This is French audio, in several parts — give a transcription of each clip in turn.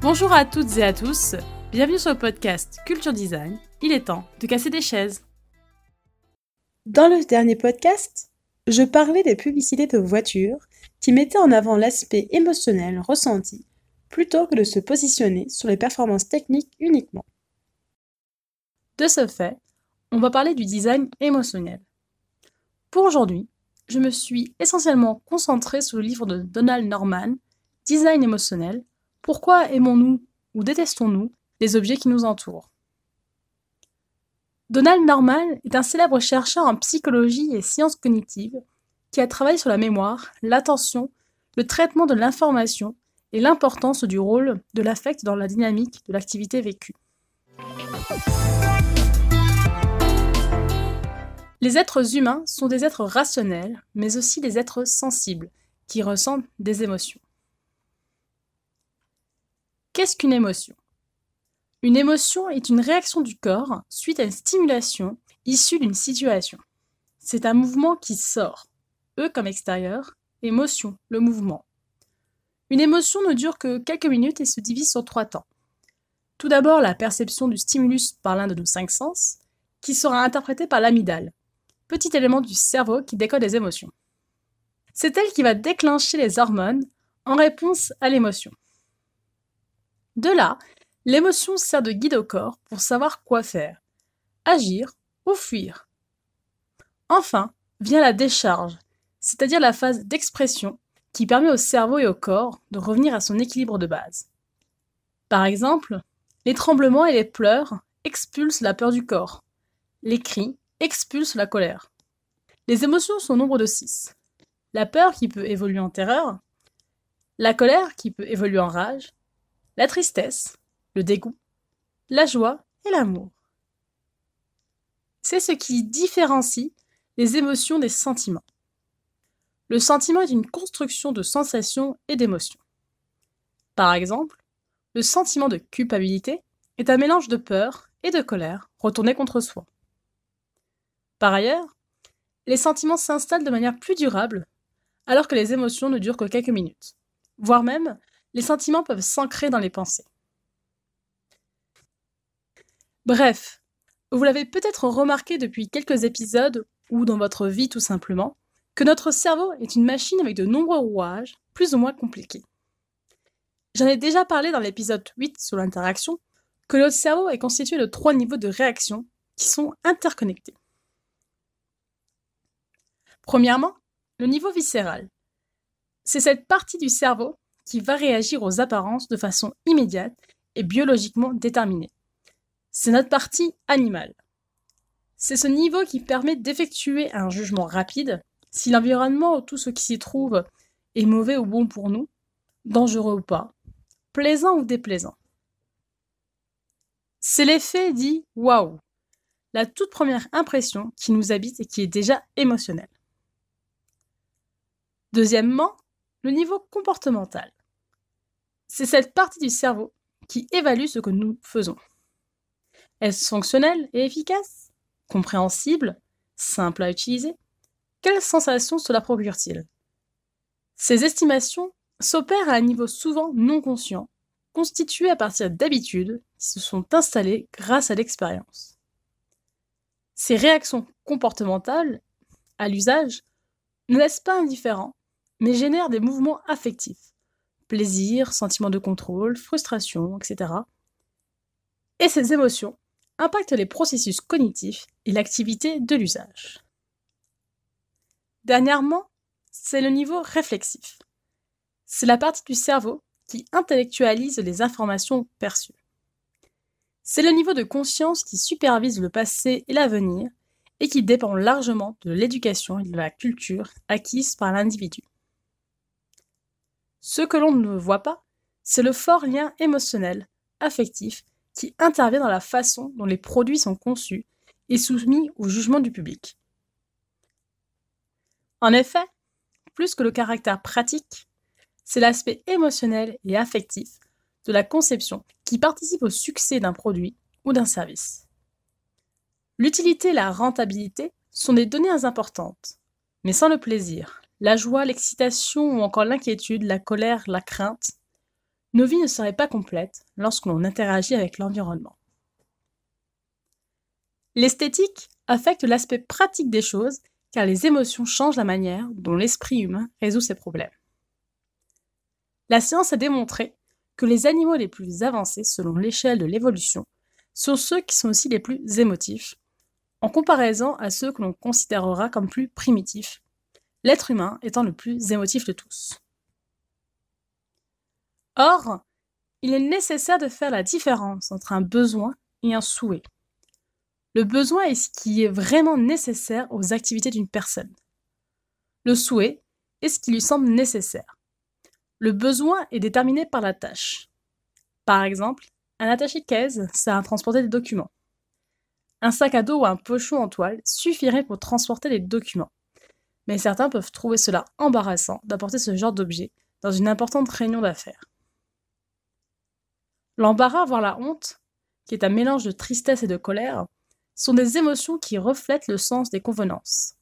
Bonjour à toutes et à tous, bienvenue sur le podcast Culture Design. Il est temps de casser des chaises. Dans le dernier podcast, je parlais des publicités de voitures qui mettaient en avant l'aspect émotionnel ressenti plutôt que de se positionner sur les performances techniques uniquement. De ce fait, on va parler du design émotionnel. Pour aujourd'hui, je me suis essentiellement concentrée sur le livre de Donald Norman, Design émotionnel, pourquoi aimons-nous ou détestons-nous les objets qui nous entourent Donald Norman est un célèbre chercheur en psychologie et sciences cognitives qui a travaillé sur la mémoire, l'attention, le traitement de l'information et l'importance du rôle de l'affect dans la dynamique de l'activité vécue. Les êtres humains sont des êtres rationnels, mais aussi des êtres sensibles, qui ressentent des émotions. Qu'est-ce qu'une émotion? Une émotion est une réaction du corps suite à une stimulation issue d'une situation. C'est un mouvement qui sort, E comme extérieur, émotion, le mouvement. Une émotion ne dure que quelques minutes et se divise sur trois temps. Tout d'abord, la perception du stimulus par l'un de nos cinq sens, qui sera interprétée par l'amygdale, petit élément du cerveau qui décode les émotions. C'est elle qui va déclencher les hormones en réponse à l'émotion. De là, l'émotion sert de guide au corps pour savoir quoi faire, agir ou fuir. Enfin, vient la décharge, c'est-à-dire la phase d'expression qui permet au cerveau et au corps de revenir à son équilibre de base. Par exemple, les tremblements et les pleurs expulsent la peur du corps. Les cris expulsent la colère. Les émotions sont au nombre de six. La peur qui peut évoluer en terreur, la colère qui peut évoluer en rage, la tristesse, le dégoût, la joie et l'amour. C'est ce qui différencie les émotions des sentiments. Le sentiment est une construction de sensations et d'émotions. Par exemple, le sentiment de culpabilité est un mélange de peur et de colère retourné contre soi. Par ailleurs, les sentiments s'installent de manière plus durable, alors que les émotions ne durent que quelques minutes, voire même les sentiments peuvent s'ancrer dans les pensées. Bref, vous l'avez peut-être remarqué depuis quelques épisodes, ou dans votre vie tout simplement, que notre cerveau est une machine avec de nombreux rouages, plus ou moins compliqués. J'en ai déjà parlé dans l'épisode 8 sur l'interaction, que notre cerveau est constitué de trois niveaux de réaction qui sont interconnectés. Premièrement, le niveau viscéral. C'est cette partie du cerveau qui va réagir aux apparences de façon immédiate et biologiquement déterminée. C'est notre partie animale. C'est ce niveau qui permet d'effectuer un jugement rapide si l'environnement ou tout ce qui s'y trouve est mauvais ou bon pour nous, dangereux ou pas, plaisant ou déplaisant. C'est l'effet dit waouh, la toute première impression qui nous habite et qui est déjà émotionnelle. Deuxièmement, le niveau comportemental. C'est cette partie du cerveau qui évalue ce que nous faisons. Est-ce fonctionnel et efficace? Compréhensible? Simple à utiliser? Quelles sensations cela procure-t-il? Ces estimations s'opèrent à un niveau souvent non conscient, constitué à partir d'habitudes qui se sont installées grâce à l'expérience. Ces réactions comportementales, à l'usage, ne laissent pas indifférents, mais génèrent des mouvements affectifs plaisir, sentiment de contrôle, frustration, etc. Et ces émotions impactent les processus cognitifs et l'activité de l'usage. Dernièrement, c'est le niveau réflexif. C'est la partie du cerveau qui intellectualise les informations perçues. C'est le niveau de conscience qui supervise le passé et l'avenir et qui dépend largement de l'éducation et de la culture acquise par l'individu. Ce que l'on ne voit pas, c'est le fort lien émotionnel, affectif, qui intervient dans la façon dont les produits sont conçus et soumis au jugement du public. En effet, plus que le caractère pratique, c'est l'aspect émotionnel et affectif de la conception qui participe au succès d'un produit ou d'un service. L'utilité et la rentabilité sont des données importantes, Mais sans le plaisir, la joie, l'excitation ou encore l'inquiétude, la colère, la crainte, nos vies ne seraient pas complètes lorsque l'on interagit avec l'environnement. L'esthétique affecte l'aspect pratique des choses car les émotions changent la manière dont l'esprit humain résout ses problèmes. La science a démontré que les animaux les plus avancés selon l'échelle de l'évolution sont ceux qui sont aussi les plus émotifs, en comparaison à ceux que l'on considérera comme plus primitifs, l'être humain étant le plus émotif de tous. Or, il est nécessaire de faire la différence entre un besoin et un souhait. Le besoin est ce qui est vraiment nécessaire aux activités d'une personne. Le souhait est ce qui lui semble nécessaire. Le besoin est déterminé par la tâche. Par exemple, un attaché-caisse sert à transporter des documents. Un sac à dos ou un pochon en toile suffirait pour transporter les documents. Mais certains peuvent trouver cela embarrassant d'apporter ce genre d'objet dans une importante réunion d'affaires. L'embarras, voire la honte, qui est un mélange de tristesse et de colère, sont des émotions qui reflètent le sens des convenances,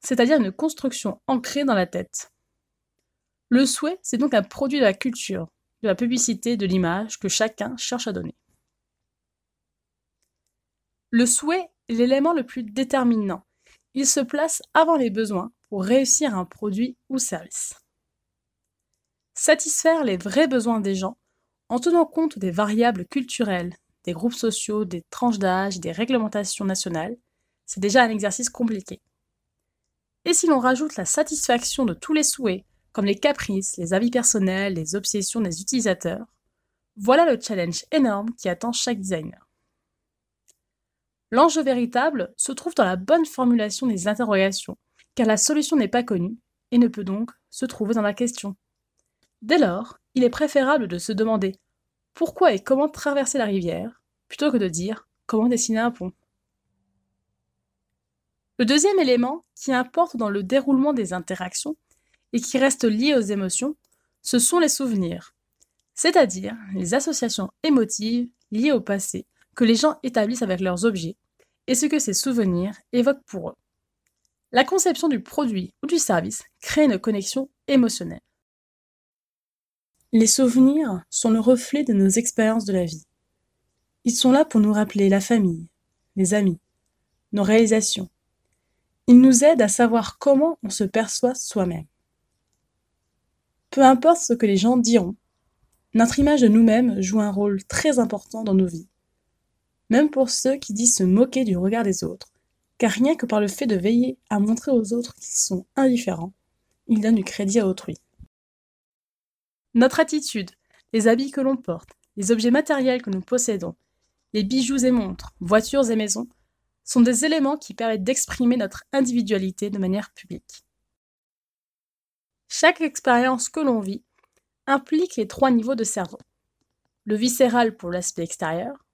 c'est-à-dire une construction ancrée dans la tête. Le souhait, c'est donc un produit de la culture, de la publicité, de l'image que chacun cherche à donner. Le souhait est l'élément le plus déterminant. Il se place avant les besoins pour réussir un produit ou service. Satisfaire les vrais besoins des gens en tenant compte des variables culturelles, des groupes sociaux, des tranches d'âge, des réglementations nationales, c'est déjà un exercice compliqué. Et si l'on rajoute la satisfaction de tous les souhaits comme les caprices, les avis personnels, les obsessions des utilisateurs, voilà le challenge énorme qui attend chaque designer. L'enjeu véritable se trouve dans la bonne formulation des interrogations, car la solution n'est pas connue et ne peut donc se trouver dans la question. Dès lors, il est préférable de se demander pourquoi et comment traverser la rivière, plutôt que de dire comment dessiner un pont. Le deuxième élément qui importe dans le déroulement des interactions et qui restent liés aux émotions, ce sont les souvenirs, c'est-à-dire les associations émotives liées au passé que les gens établissent avec leurs objets et ce que ces souvenirs évoquent pour eux. La conception du produit ou du service crée une connexion émotionnelle. Les souvenirs sont le reflet de nos expériences de la vie. Ils sont là pour nous rappeler la famille, les amis, nos réalisations. Ils nous aident à savoir comment on se perçoit soi-même. Peu importe ce que les gens diront, notre image de nous-mêmes joue un rôle très important dans nos vies. Même pour ceux qui disent se moquer du regard des autres, car rien que par le fait de veiller à montrer aux autres qu'ils sont indifférents, ils donnent du crédit à autrui. Notre attitude, les habits que l'on porte, les objets matériels que nous possédons, les bijoux et montres, voitures et maisons, sont des éléments qui permettent d'exprimer notre individualité de manière publique. Chaque expérience que l'on vit implique les trois niveaux de cerveau. Le viscéral pour l'aspect extérieur,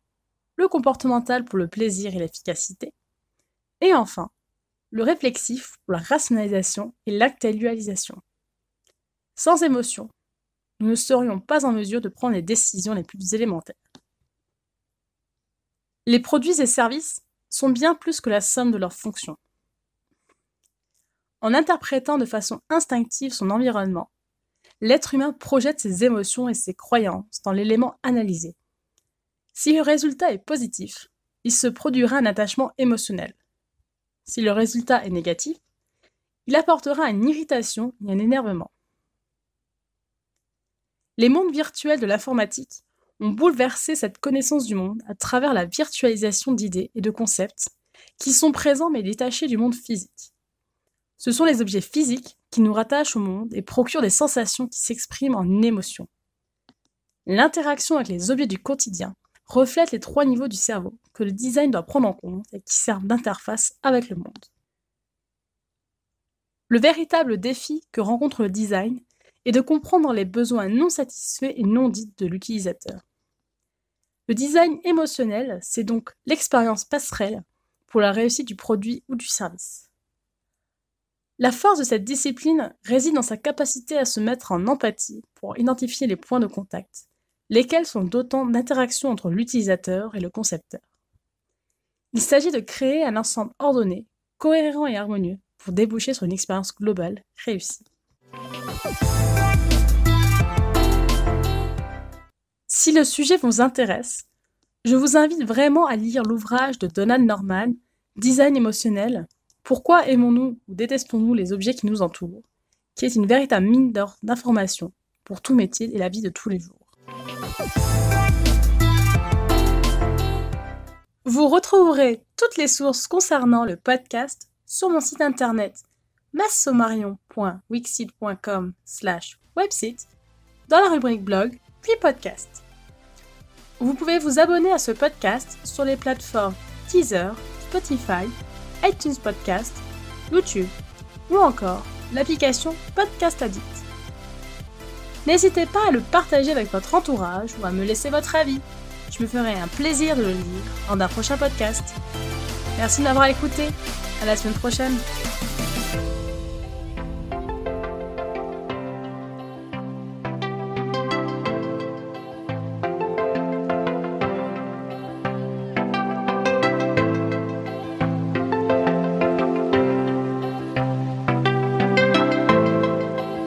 le comportemental pour le plaisir et l'efficacité, et enfin, le réflexif pour la rationalisation et l'actualisation. Sans émotion, nous ne serions pas en mesure de prendre les décisions les plus élémentaires. Les produits et services sont bien plus que la somme de leurs fonctions. En interprétant de façon instinctive son environnement, l'être humain projette ses émotions et ses croyances dans l'élément analysé. Si le résultat est positif, il se produira un attachement émotionnel. Si le résultat est négatif, il apportera une irritation et un énervement. Les mondes virtuels de l'informatique ont bouleversé cette connaissance du monde à travers la virtualisation d'idées et de concepts qui sont présents mais détachés du monde physique. Ce sont les objets physiques qui nous rattachent au monde et procurent des sensations qui s'expriment en émotions. L'interaction avec les objets du quotidien reflète les trois niveaux du cerveau que le design doit prendre en compte et qui servent d'interface avec le monde. Le véritable défi que rencontre le design est de comprendre les besoins non satisfaits et non dits de l'utilisateur. Le design émotionnel, c'est donc l'expérience passerelle pour la réussite du produit ou du service. La force de cette discipline réside dans sa capacité à se mettre en empathie pour identifier les points de contact, lesquels sont d'autant d'interactions entre l'utilisateur et le concepteur? Il s'agit de créer un ensemble ordonné, cohérent et harmonieux pour déboucher sur une expérience globale réussie. Si le sujet vous intéresse, je vous invite vraiment à lire l'ouvrage de Donald Norman, Design émotionnel, Pourquoi aimons-nous ou détestons-nous les objets qui nous entourent, qui est une véritable mine d'or d'informations pour tout métier et la vie de tous les jours. Vous retrouverez toutes les sources concernant le podcast sur mon site internet massomarion.wixit.com slash website dans la rubrique blog puis podcast. Vous pouvez vous abonner à ce podcast sur les plateformes Teaser, Spotify, iTunes Podcast, YouTube ou encore l'application Podcast Addict. N'hésitez pas à le partager avec votre entourage ou à me laisser votre avis. Je me ferai un plaisir de le lire dans un prochain podcast. Merci de m'avoir écouté. À la semaine prochaine.